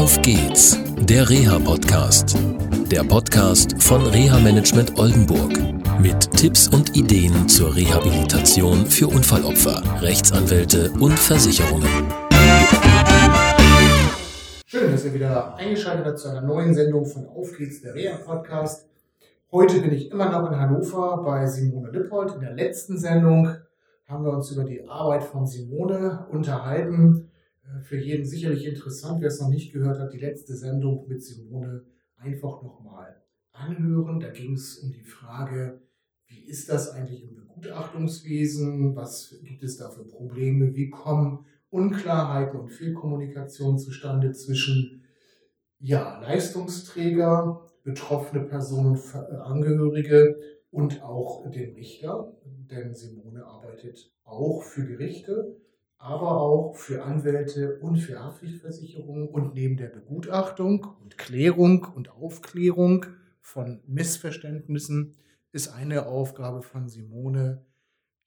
Auf geht's, der Reha-Podcast. Der Podcast von Reha-Management Oldenburg. Mit Tipps und Ideen zur Rehabilitation für Unfallopfer, Rechtsanwälte und Versicherungen. Schön, dass ihr wieder eingeschaltet habt zu einer neuen Sendung von Auf geht's, der Reha-Podcast. Heute bin ich immer noch in Hannover bei Simone Lippold. In der letzten Sendung haben wir uns über die Arbeit von Simone unterhalten für jeden sicherlich interessant, wer es noch nicht gehört hat, die letzte Sendung mit Simone einfach nochmal anhören. Da ging es um die Frage, wie ist das eigentlich im Begutachtungswesen? Was gibt es da für Probleme? Wie kommen Unklarheiten und Fehlkommunikation zustande zwischen ja, Leistungsträger, betroffene Personen, Angehörige und auch dem Richter? Denn Simone arbeitet auch für Gerichte aber auch für Anwälte und für Haftpflichtversicherungen und neben der Begutachtung und Klärung und Aufklärung von Missverständnissen ist eine Aufgabe von Simone,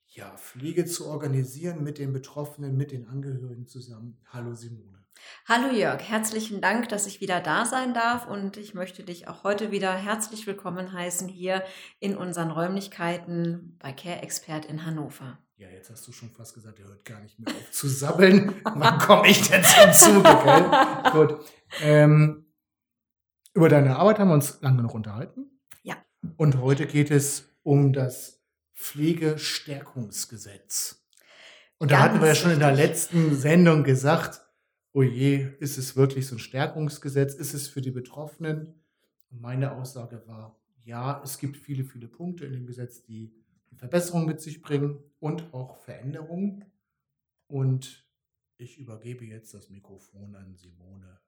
ja, Pflege zu organisieren mit den Betroffenen, mit den Angehörigen zusammen. Hallo Simone. Hallo Jörg, herzlichen Dank, dass ich wieder da sein darf und ich möchte dich auch heute wieder herzlich willkommen heißen hier in unseren Räumlichkeiten bei Care Expert in Hannover. Ja, jetzt hast du schon fast gesagt, er hört gar nicht mehr auf zu sabbeln. Wann komme ich denn zum Zuge, gell? Gut. Ähm, über deine Arbeit haben wir uns lange genug unterhalten. Ja. Und heute geht es um das Pflegestärkungsgesetz. Und da Ganz hatten wir ja schon in der letzten Sendung gesagt, oh je, ist es wirklich so ein Stärkungsgesetz? Ist es für die Betroffenen? Und meine Aussage war, ja, es gibt viele, viele Punkte in dem Gesetz, die Verbesserungen mit sich bringen und auch Veränderungen. Und ich übergebe jetzt das Mikrofon an Simone.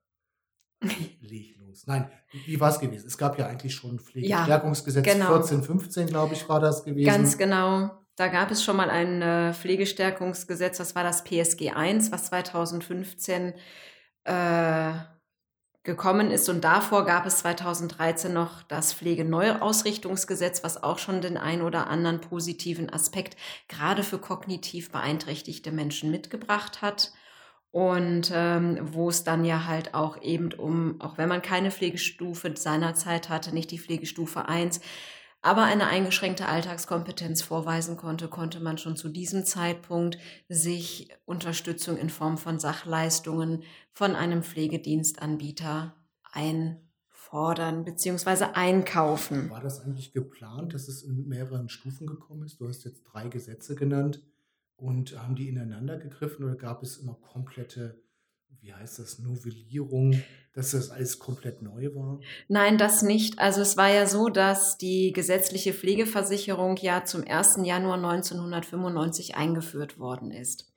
Leg los. Nein, wie war es gewesen? Es gab ja eigentlich schon Pflegestärkungsgesetz ja, genau. 14, 15, glaube ich, war das gewesen. Ganz genau. Da gab es schon mal ein äh, Pflegestärkungsgesetz, das war das PSG 1, was 2015 äh, gekommen ist. Und davor gab es 2013 noch das Pflegeneuausrichtungsgesetz, was auch schon den ein oder anderen positiven Aspekt gerade für kognitiv beeinträchtigte Menschen mitgebracht hat. Und ähm, wo es dann ja halt auch eben um, auch wenn man keine Pflegestufe seinerzeit hatte, nicht die Pflegestufe 1, aber eine eingeschränkte Alltagskompetenz vorweisen konnte, konnte man schon zu diesem Zeitpunkt sich Unterstützung in Form von Sachleistungen von einem Pflegedienstanbieter einfordern bzw. einkaufen. War das eigentlich geplant, dass es in mehreren Stufen gekommen ist? Du hast jetzt drei Gesetze genannt und haben die ineinander gegriffen oder gab es immer komplette wie heißt das, Novellierung, dass das alles komplett neu war? Nein, das nicht. Also es war ja so, dass die gesetzliche Pflegeversicherung ja zum 1. Januar 1995 eingeführt worden ist.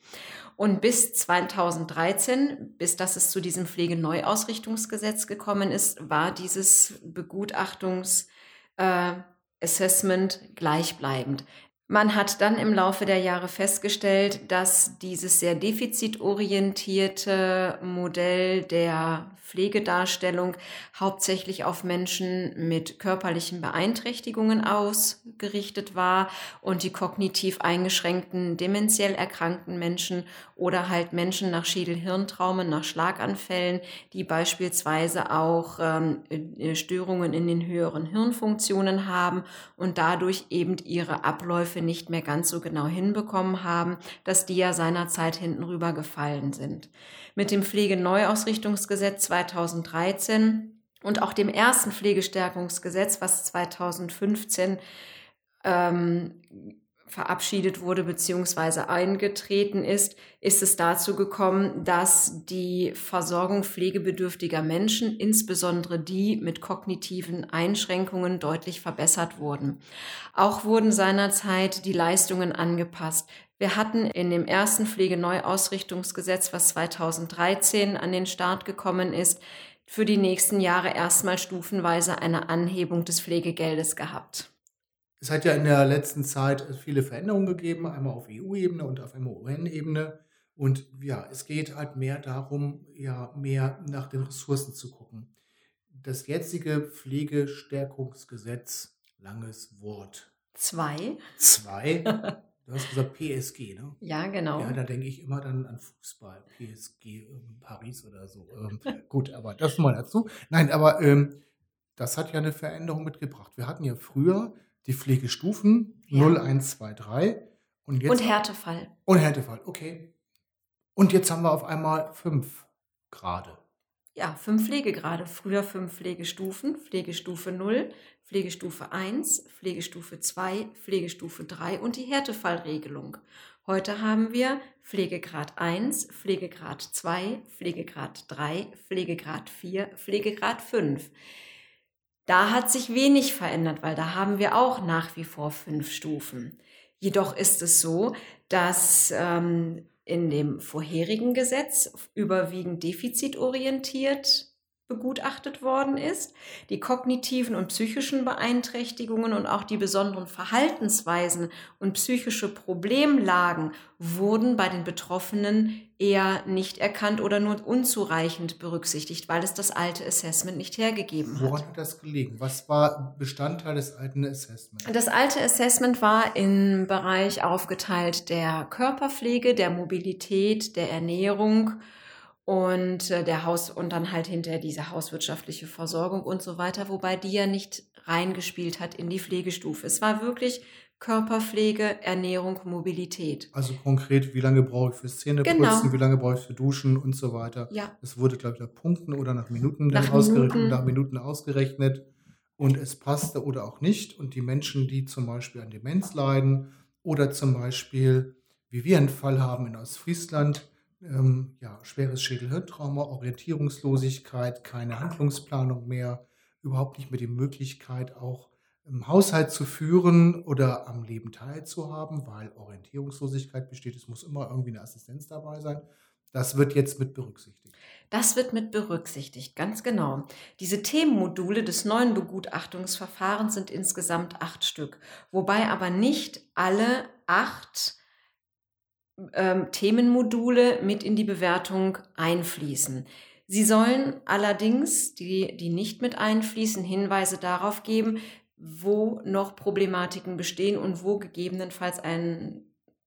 Und bis 2013, bis dass es zu diesem Pflegeneuausrichtungsgesetz gekommen ist, war dieses Begutachtungs äh, gleichbleibend. Man hat dann im Laufe der Jahre festgestellt, dass dieses sehr defizitorientierte Modell der Pflegedarstellung hauptsächlich auf Menschen mit körperlichen Beeinträchtigungen ausgerichtet war und die kognitiv eingeschränkten, dementiell erkrankten Menschen oder halt Menschen nach Schädelhirntraumen, nach Schlaganfällen, die beispielsweise auch ähm, äh, Störungen in den höheren Hirnfunktionen haben und dadurch eben ihre Abläufe Abläufe nicht mehr ganz so genau hinbekommen haben, dass die ja seinerzeit hinten rüber gefallen sind. Mit dem Pflegeneuausrichtungsgesetz 2013 und auch dem ersten Pflegestärkungsgesetz, was 2015 ähm, verabschiedet wurde bzw. eingetreten ist, ist es dazu gekommen, dass die Versorgung pflegebedürftiger Menschen, insbesondere die mit kognitiven Einschränkungen, deutlich verbessert wurden. Auch wurden seinerzeit die Leistungen angepasst. Wir hatten in dem ersten Pflegeneuausrichtungsgesetz, was 2013 an den Start gekommen ist, für die nächsten Jahre erstmal stufenweise eine Anhebung des Pflegegeldes gehabt. Es hat ja in der letzten Zeit viele Veränderungen gegeben, einmal auf EU-Ebene und auf MON-Ebene. Und ja, es geht halt mehr darum, ja, mehr nach den Ressourcen zu gucken. Das jetzige Pflegestärkungsgesetz, langes Wort. Zwei. Zwei. Du hast gesagt PSG, ne? Ja, genau. Ja, da denke ich immer dann an Fußball, PSG, ähm, Paris oder so. Ähm, gut, aber das mal dazu. Nein, aber ähm, das hat ja eine Veränderung mitgebracht. Wir hatten ja früher die Pflegestufen Ja. 0, 1, 2, 3 und jetzt Und Härtefall. und Härtefall, okay. Und jetzt haben wir auf einmal fünf Grade. Ja, fünf Pflegegrade. Früher fünf Pflegestufen. Pflegestufe 0, Pflegestufe 1, Pflegestufe 2, Pflegestufe 3 und die Härtefallregelung. Heute haben wir Pflegegrad 1, Pflegegrad 2, Pflegegrad 3, Pflegegrad 4, Pflegegrad 5. Da hat sich wenig verändert, weil da haben wir auch nach wie vor fünf Stufen. Jedoch ist es so, dass ähm, in dem vorherigen Gesetz überwiegend defizitorientiert begutachtet worden ist. Die kognitiven und psychischen Beeinträchtigungen und auch die besonderen Verhaltensweisen und psychische Problemlagen wurden bei den Betroffenen eher nicht erkannt oder nur unzureichend berücksichtigt, weil es das alte Assessment nicht hergegeben hat. Woran hat das gelegen? Was war Bestandteil des alten Assessments? Das alte Assessment war im Bereich aufgeteilt der Körperpflege, der Mobilität, der Ernährung und äh, der Haus und dann halt hinterher diese hauswirtschaftliche Versorgung und so weiter, wobei die ja nicht reingespielt hat in die Pflegestufe. Es war wirklich Körperpflege, Ernährung, Mobilität. Also konkret, wie lange brauche ich fürs Zähneputzen, Genau. wie lange brauche ich für Duschen und so weiter. Ja, Es wurde, glaube ich, nach Punkten oder nach Minuten Nach ausgerechnet, Minuten. nach Minuten ausgerechnet. Und es passte oder auch nicht. Und die Menschen, die zum Beispiel an Demenz leiden oder zum Beispiel, wie wir einen Fall haben in Ostfriesland, ähm, ja, schweres Schädelhirntrauma, Orientierungslosigkeit, keine Handlungsplanung mehr, überhaupt nicht mehr die Möglichkeit, auch im Haushalt zu führen oder am Leben teilzuhaben, weil Orientierungslosigkeit besteht. Es muss immer irgendwie eine Assistenz dabei sein. Das wird jetzt mit berücksichtigt. Das wird mit berücksichtigt, ganz genau. Diese Themenmodule des neuen Begutachtungsverfahrens sind insgesamt acht Stück, wobei aber nicht alle acht ähm, Themenmodule mit in die Bewertung einfließen. Sie sollen allerdings, die, die nicht mit einfließen, Hinweise darauf geben, wo noch Problematiken bestehen und wo gegebenenfalls ein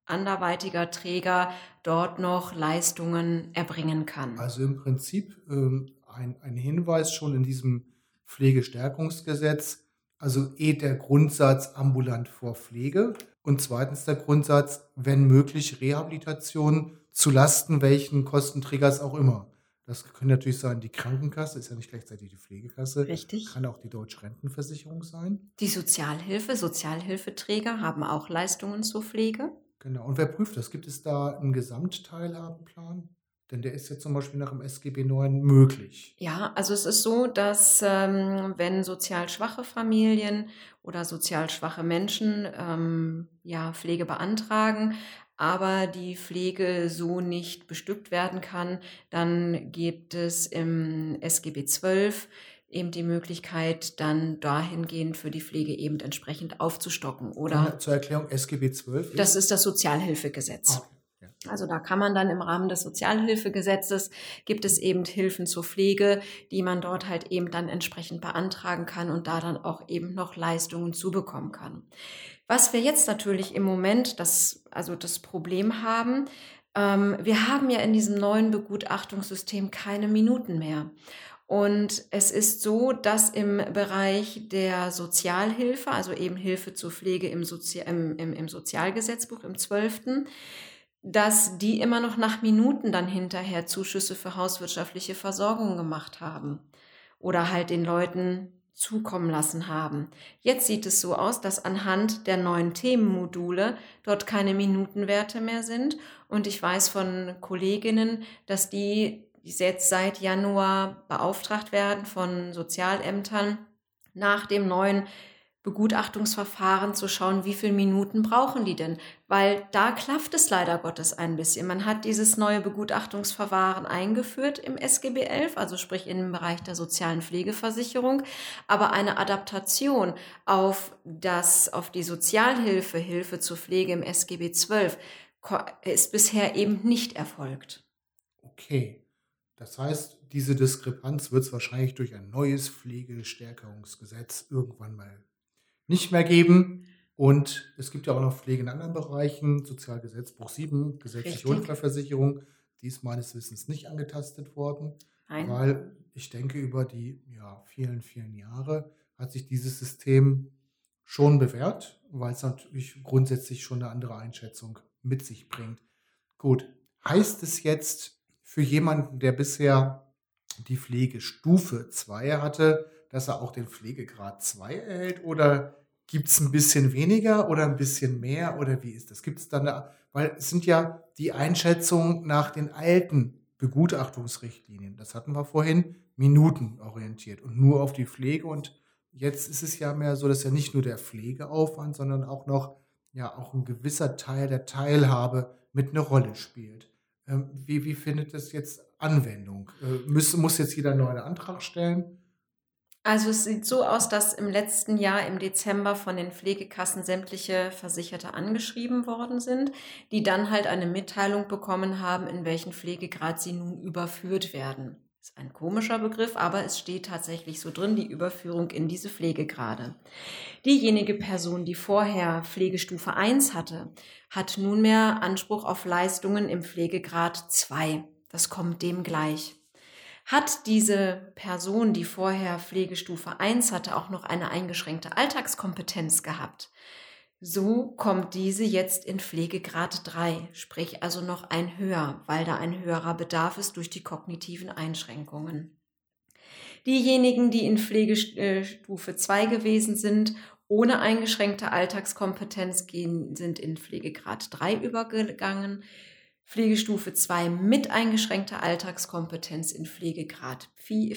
anderweitiger Träger dort noch Leistungen erbringen kann. Also im Prinzip ähm, ein, ein Hinweis schon in diesem Pflegestärkungsgesetz. Also eh der Grundsatz ambulant vor Pflege und zweitens der Grundsatz, wenn möglich, Rehabilitation zu Lasten welchen Kostenträgers auch immer. Das können natürlich sein, die Krankenkasse ist ja nicht gleichzeitig die Pflegekasse. Richtig. Kann auch die Deutsche Rentenversicherung sein. Die Sozialhilfe, Sozialhilfeträger haben auch Leistungen zur Pflege. Genau. Und wer prüft das? Gibt es da einen Gesamtteilhabenplan? Denn der ist ja zum Beispiel nach dem SGB 9 möglich. Ja, also es ist so, dass ähm, wenn sozial schwache Familien oder sozial schwache Menschen ähm, ja Pflege beantragen, aber die Pflege so nicht bestückt werden kann, dann gibt es im SGB 12 eben die Möglichkeit, dann dahingehend für die Pflege eben entsprechend aufzustocken. Oder Zur Erklärung SGB 12 das ist das Sozialhilfegesetz. Okay. Also da kann man dann im Rahmen des Sozialhilfegesetzes gibt es eben Hilfen zur Pflege, die man dort halt eben dann entsprechend beantragen kann und da dann auch eben noch Leistungen zubekommen kann. Was wir jetzt natürlich im Moment das, also das Problem haben, ähm, wir haben ja in diesem neuen Begutachtungssystem keine Minuten mehr. Und es ist so, dass im Bereich der Sozialhilfe, also eben Hilfe zur Pflege im, Sozi im, im, im Sozialgesetzbuch im 12., dass die immer noch nach Minuten dann hinterher Zuschüsse für hauswirtschaftliche Versorgung gemacht haben oder halt den Leuten zukommen lassen haben. Jetzt sieht es so aus, dass anhand der neuen Themenmodule dort keine Minutenwerte mehr sind und ich weiß von Kolleginnen, dass die jetzt seit Januar beauftragt werden von Sozialämtern nach dem neuen Begutachtungsverfahren zu schauen, wie viele Minuten brauchen die denn? Weil da klafft es leider Gottes ein bisschen. Man hat dieses neue Begutachtungsverfahren eingeführt im SGB 11, also sprich im Bereich der sozialen Pflegeversicherung, aber eine Adaptation auf das, auf die Sozialhilfe, Hilfe zur Pflege im SGB 12 ist bisher eben nicht erfolgt. Okay. Das heißt, diese Diskrepanz wird es wahrscheinlich durch ein neues Pflegestärkungsgesetz irgendwann mal nicht mehr geben. Und es gibt ja auch noch Pflege in anderen Bereichen, Sozialgesetzbuch 7, gesetzliche. Unfallversicherung. Die ist meines Wissens nicht angetastet worden, Nein. weil ich denke, über die ja, vielen, vielen Jahre hat sich dieses System schon bewährt, weil es natürlich grundsätzlich schon eine andere Einschätzung mit sich bringt. Gut, heißt es jetzt für jemanden, der bisher die Pflegestufe 2 hatte, dass er auch den Pflegegrad 2 erhält oder gibt es ein bisschen weniger oder ein bisschen mehr oder wie ist das? Gibt es dann, eine, weil es sind ja die Einschätzungen nach den alten Begutachtungsrichtlinien, das hatten wir vorhin, minutenorientiert und nur auf die Pflege und jetzt ist es ja mehr so, dass ja nicht nur der Pflegeaufwand, sondern auch noch ja auch ein gewisser Teil der Teilhabe mit eine Rolle spielt. Ähm, wie, wie findet das jetzt Anwendung? Äh, muss, muss jetzt jeder einen neuen Antrag stellen? Also es sieht so aus, dass im letzten Jahr im Dezember von den Pflegekassen sämtliche Versicherte angeschrieben worden sind, die dann halt eine Mitteilung bekommen haben, in welchen Pflegegrad sie nun überführt werden. Ist ein komischer Begriff, aber es steht tatsächlich so drin, die Überführung in diese Pflegegrade. Diejenige Person, die vorher Pflegestufe 1 hatte, hat nunmehr Anspruch auf Leistungen im Pflegegrad 2. Das kommt dem gleich. Hat diese Person, die vorher Pflegestufe 1 hatte, auch noch eine eingeschränkte Alltagskompetenz gehabt, so kommt diese jetzt in Pflegegrad 3, sprich also noch ein höher, weil da ein höherer Bedarf ist durch die kognitiven Einschränkungen. Diejenigen, die in Pflegestufe 2 gewesen sind, ohne eingeschränkte Alltagskompetenz gehen, sind in Pflegegrad 3 übergegangen. Pflegestufe 2 mit eingeschränkter Alltagskompetenz in Pflegegrad 4.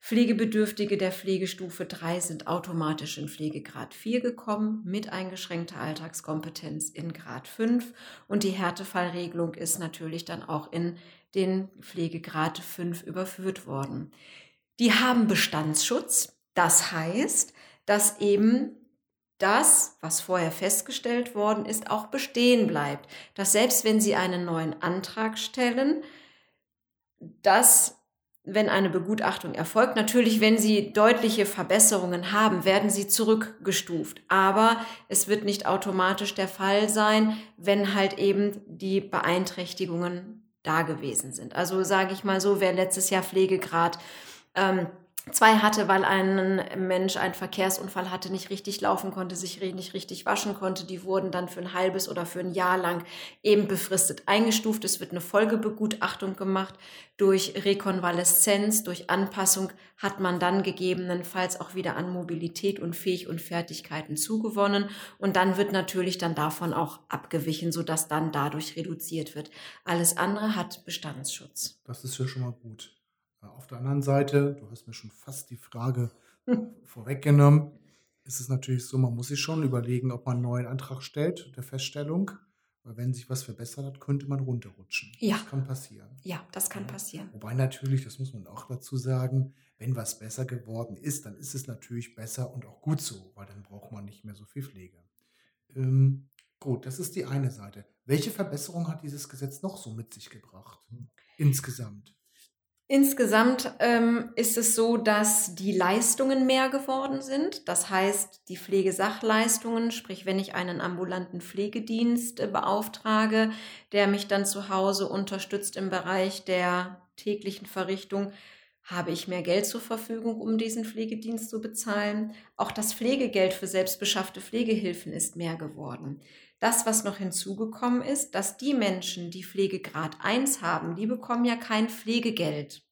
Pflegebedürftige der Pflegestufe 3 sind automatisch in Pflegegrad 4 gekommen, mit eingeschränkter Alltagskompetenz in Grad 5. Und die Härtefallregelung ist natürlich dann auch in den Pflegegrad 5 überführt worden. Die haben Bestandsschutz. Das heißt, dass eben das, was vorher festgestellt worden ist, auch bestehen bleibt. Dass selbst wenn Sie einen neuen Antrag stellen, dass, wenn eine Begutachtung erfolgt, natürlich, wenn Sie deutliche Verbesserungen haben, werden Sie zurückgestuft. Aber es wird nicht automatisch der Fall sein, wenn halt eben die Beeinträchtigungen da gewesen sind. Also sage ich mal so, wer letztes Jahr Pflegegrad ähm, zwei hatte, weil ein Mensch einen Verkehrsunfall hatte, nicht richtig laufen konnte, sich nicht richtig waschen konnte. Die wurden dann für ein halbes oder für ein Jahr lang eben befristet eingestuft. Es wird eine Folgebegutachtung gemacht. Durch Rekonvaleszenz, durch Anpassung hat man dann gegebenenfalls auch wieder an Mobilität und Fähig und Fertigkeiten zugewonnen. Und dann wird natürlich dann davon auch abgewichen, sodass dann dadurch reduziert wird. Alles andere hat Bestandsschutz. Das ist ja schon mal gut. Auf der anderen Seite, du hast mir schon fast die Frage vorweggenommen, ist es natürlich so, man muss sich schon überlegen, ob man einen neuen Antrag stellt, der Feststellung. Weil wenn sich was verbessert hat, könnte man runterrutschen. Ja. Das kann passieren. Ja, das kann passieren. Wobei natürlich, das muss man auch dazu sagen, wenn was besser geworden ist, dann ist es natürlich besser und auch gut so, weil dann braucht man nicht mehr so viel Pflege. Ähm, gut, das ist die eine Seite. Welche Verbesserung hat dieses Gesetz noch so mit sich gebracht? Insgesamt. Insgesamt ähm, ist es so, dass die Leistungen mehr geworden sind. Das heißt, die Pflegesachleistungen, sprich, wenn ich einen ambulanten Pflegedienst äh, beauftrage, der mich dann zu Hause unterstützt im Bereich der täglichen Verrichtung, habe ich mehr Geld zur Verfügung, um diesen Pflegedienst zu bezahlen. Auch das Pflegegeld für selbstbeschaffte Pflegehilfen ist mehr geworden. Das, was noch hinzugekommen ist, dass die Menschen, die Pflegegrad 1 haben, die bekommen ja kein Pflegegeld.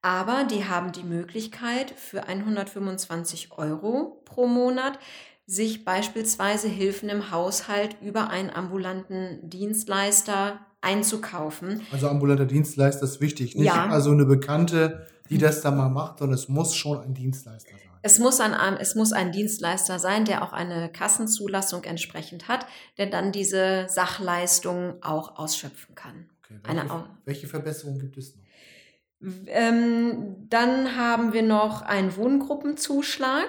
Aber die haben die Möglichkeit, für 125 Euro pro Monat sich beispielsweise Hilfen im Haushalt über einen ambulanten Dienstleister einzukaufen. Also ambulanter Dienstleister ist wichtig. Nicht Ja. also eine Bekannte, die das da mal macht, sondern es muss schon ein Dienstleister sein. Es muss, ein, es muss ein Dienstleister sein, der auch eine Kassenzulassung entsprechend hat, der dann diese Sachleistungen auch ausschöpfen kann. Okay, welche, welche Verbesserungen gibt es noch? Ähm, dann haben wir noch einen Wohngruppenzuschlag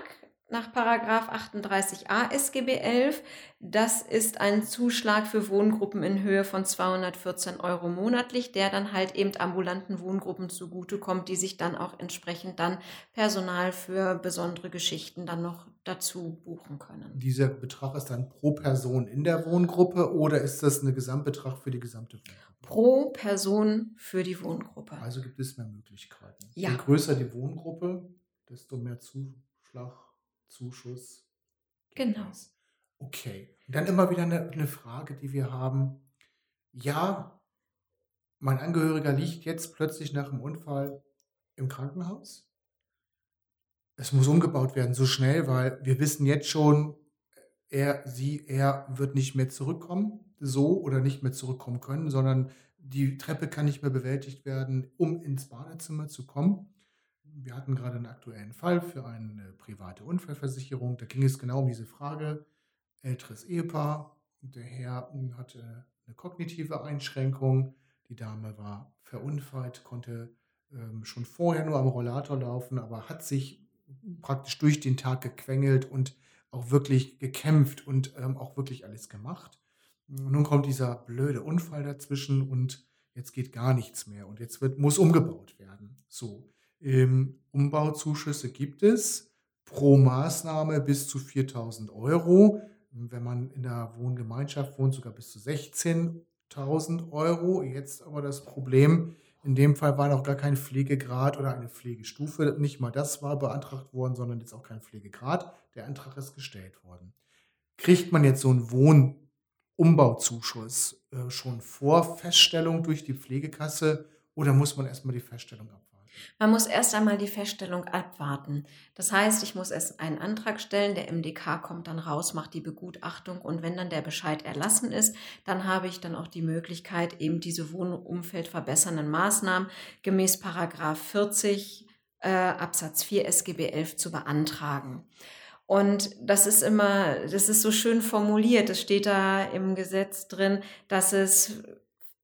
nach Paragraph 38a SGB 11. Das ist ein Zuschlag für Wohngruppen in Höhe von 214 Euro monatlich, der dann halt eben ambulanten Wohngruppen zugutekommt, die sich dann auch entsprechend dann Personal für besondere Geschichten dann noch dazu buchen können. Dieser Betrag ist dann pro Person in der Wohngruppe oder ist das ein Gesamtbetrag für die gesamte Wohngruppe? Pro Person für die Wohngruppe. Also gibt es mehr Möglichkeiten. Ja. Je größer die Wohngruppe, desto mehr Zuschlag, Zuschuss. Genau. Okay. Und dann immer wieder eine, eine Frage, die wir haben. Ja, mein Angehöriger liegt jetzt plötzlich nach dem Unfall im Krankenhaus. Es muss umgebaut werden, so schnell, weil wir wissen jetzt schon, er, sie, er wird nicht mehr zurückkommen, so oder nicht mehr zurückkommen können, sondern die Treppe kann nicht mehr bewältigt werden, um ins Badezimmer zu kommen. Wir hatten gerade einen aktuellen Fall für eine private Unfallversicherung. Da ging es genau um diese Frage. Älteres Ehepaar, der Herr hatte eine kognitive Einschränkung, die Dame war verunfallt, konnte ähm, schon vorher nur am Rollator laufen, aber hat sich praktisch durch den Tag gequengelt und auch wirklich gekämpft und ähm, auch wirklich alles gemacht. Und nun kommt dieser blöde Unfall dazwischen und jetzt geht gar nichts mehr und jetzt wird, muss umgebaut werden. So, ähm, Umbauzuschüsse gibt es pro Maßnahme bis zu 4000 Euro. Wenn man in der Wohngemeinschaft wohnt, sogar bis zu 16.000 Euro. Jetzt aber das Problem, in dem Fall war noch gar kein Pflegegrad oder eine Pflegestufe. Nicht mal das war beantragt worden, sondern jetzt auch kein Pflegegrad. Der Antrag ist gestellt worden. Kriegt man jetzt so einen Wohnumbau-Zuschuss äh, schon vor Feststellung durch die Pflegekasse oder muss man erstmal die Feststellung abwarten? Man muss erst einmal die Feststellung abwarten. Das heißt, ich muss erst einen Antrag stellen, der MDK kommt dann raus, macht die Begutachtung und wenn dann der Bescheid erlassen ist, dann habe ich dann auch die Möglichkeit, eben diese Wohnumfeld verbessernden Maßnahmen gemäß Paragraph 40 äh, Absatz 4 SGB 11 zu beantragen. Und das ist immer, das ist so schön formuliert. Es steht da im Gesetz drin, dass es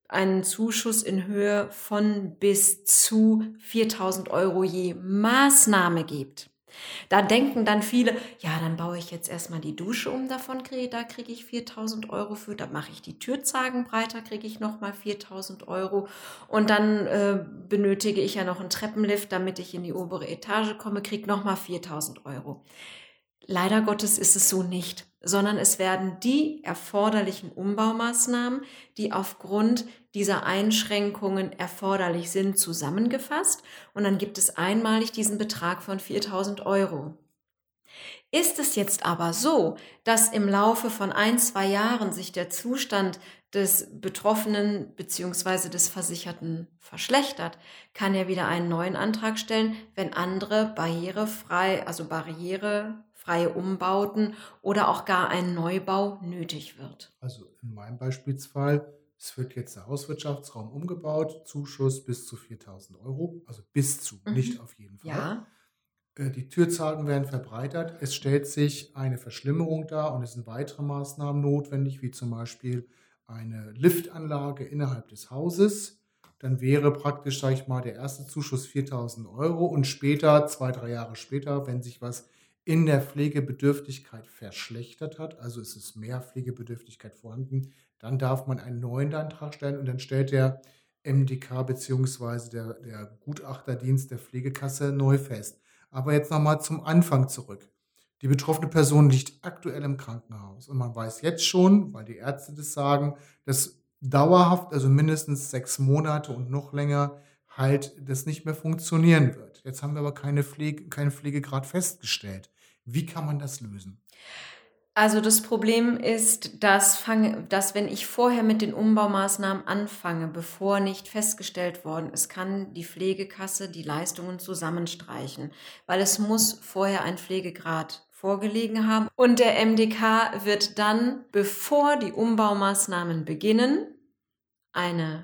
einen Zuschuss in Höhe von bis zu 4000 Euro je Maßnahme gibt. Da denken dann viele, ja, dann baue ich jetzt erstmal die Dusche um, davon kriege, da kriege ich 4000 Euro für, da mache ich die Türzagen breiter, kriege ich nochmal 4000 Euro und dann äh, benötige ich ja noch einen Treppenlift, damit ich in die obere Etage komme, kriege nochmal 4000 Euro. Leider Gottes ist es so nicht, sondern es werden die erforderlichen Umbaumaßnahmen, die aufgrund dieser Einschränkungen erforderlich sind, zusammengefasst und dann gibt es einmalig diesen Betrag von 4000 Euro. Ist es jetzt aber so, dass im Laufe von ein, zwei Jahren sich der Zustand des Betroffenen bzw. des Versicherten verschlechtert, kann er wieder einen neuen Antrag stellen, wenn andere barrierefrei, also barrierefreie Umbauten oder auch gar ein Neubau nötig wird. Also in meinem Beispielsfall, es wird jetzt der Hauswirtschaftsraum umgebaut, Zuschuss bis zu 4000 Euro, also bis zu, Mhm. nicht auf jeden Fall. Ja, Äh, Die Türzagen werden verbreitert. Es stellt sich eine Verschlimmerung dar und es sind weitere Maßnahmen notwendig, wie zum Beispiel eine Liftanlage innerhalb des Hauses. Dann wäre praktisch, sage ich mal, der erste Zuschuss 4000 Euro und später, zwei, drei Jahre später, wenn sich was in der Pflegebedürftigkeit verschlechtert hat, also es ist mehr Pflegebedürftigkeit vorhanden, dann darf man einen neuen Antrag stellen und dann stellt der MDK bzw. Der, der Gutachterdienst der Pflegekasse neu fest. Aber jetzt nochmal zum Anfang zurück. Die betroffene Person liegt aktuell im Krankenhaus und man weiß jetzt schon, weil die Ärzte das sagen, dass dauerhaft, also mindestens sechs Monate und noch länger, halt das nicht mehr funktionieren wird. Jetzt haben wir aber keine Pflege, keinen Pflegegrad festgestellt. Wie kann man das lösen? Also das Problem ist, dass, fange, dass wenn ich vorher mit den Umbaumaßnahmen anfange, bevor nicht festgestellt worden ist, kann die Pflegekasse die Leistungen zusammenstreichen, weil es muss vorher ein Pflegegrad vorgelegen haben und der MDK wird dann, bevor die Umbaumaßnahmen beginnen, eine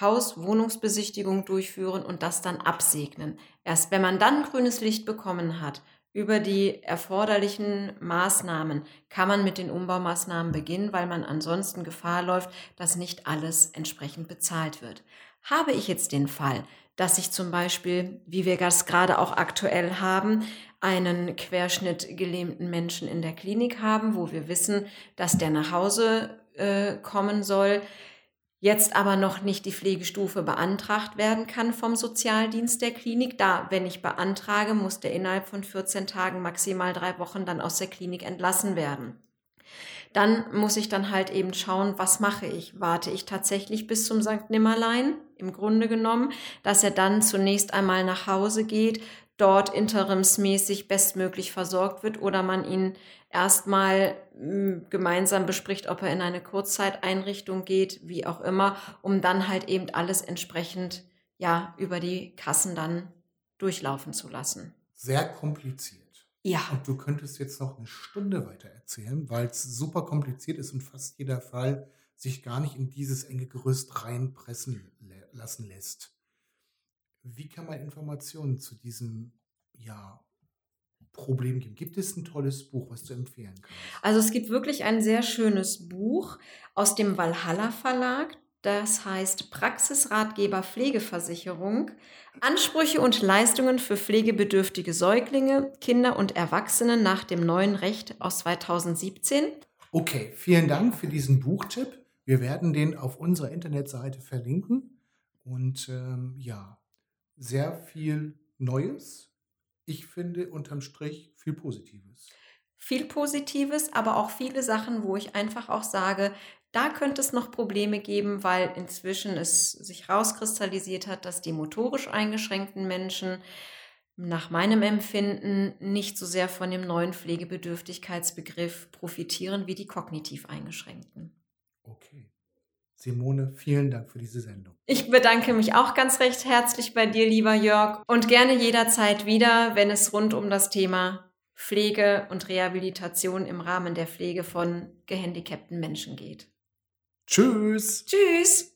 Haus-Wohnungsbesichtigung durchführen und das dann absegnen. Erst wenn man dann grünes Licht bekommen hat, über die erforderlichen Maßnahmen kann man mit den Umbaumaßnahmen beginnen, weil man ansonsten Gefahr läuft, dass nicht alles entsprechend bezahlt wird. Habe ich jetzt den Fall, dass ich zum Beispiel, wie wir das gerade auch aktuell haben, einen querschnittgelähmten Menschen in der Klinik haben, wo wir wissen, dass der nach Hause äh, kommen soll, jetzt aber noch nicht die Pflegestufe beantragt werden kann vom Sozialdienst der Klinik. Da, wenn ich beantrage, muss der innerhalb von 14 Tagen, maximal drei Wochen dann aus der Klinik entlassen werden. Dann muss ich dann halt eben schauen, was mache ich? Warte ich tatsächlich bis zum St. Nimmerlein, im Grunde genommen, dass er dann zunächst einmal nach Hause geht, dort interimsmäßig bestmöglich versorgt wird oder man ihn erstmal hm, gemeinsam bespricht, ob er in eine Kurzzeiteinrichtung geht, wie auch immer, um dann halt eben alles entsprechend ja über die Kassen dann durchlaufen zu lassen. Sehr kompliziert. Ja. Und du könntest jetzt noch eine Stunde weiter erzählen, weil es super kompliziert ist und fast jeder Fall sich gar nicht in dieses enge Gerüst reinpressen lassen lässt. Wie kann man Informationen zu diesem ja, Problem geben? Gibt es ein tolles Buch, was du empfehlen kannst? Also es gibt wirklich ein sehr schönes Buch aus dem Valhalla Verlag. Das heißt Praxisratgeber Pflegeversicherung. Ansprüche und Leistungen für pflegebedürftige Säuglinge, Kinder und Erwachsene nach dem neuen Recht aus 2017. Okay, vielen Dank für diesen Buchtipp. Wir werden den auf unserer Internetseite verlinken. Und ähm, ja, sehr viel Neues. Ich finde unterm Strich viel Positives. Viel Positives, aber auch viele Sachen, wo ich einfach auch sage, da könnte es noch Probleme geben, weil inzwischen es sich rauskristallisiert hat, dass die motorisch eingeschränkten Menschen nach meinem Empfinden nicht so sehr von dem neuen Pflegebedürftigkeitsbegriff profitieren wie die kognitiv eingeschränkten. Okay. Simone, vielen Dank für diese Sendung. Ich bedanke mich auch ganz recht herzlich bei dir, lieber Jörg, und gerne jederzeit wieder, wenn es rund um das Thema Pflege und Rehabilitation im Rahmen der Pflege von gehandicapten Menschen geht. Tschüss. Tschüss.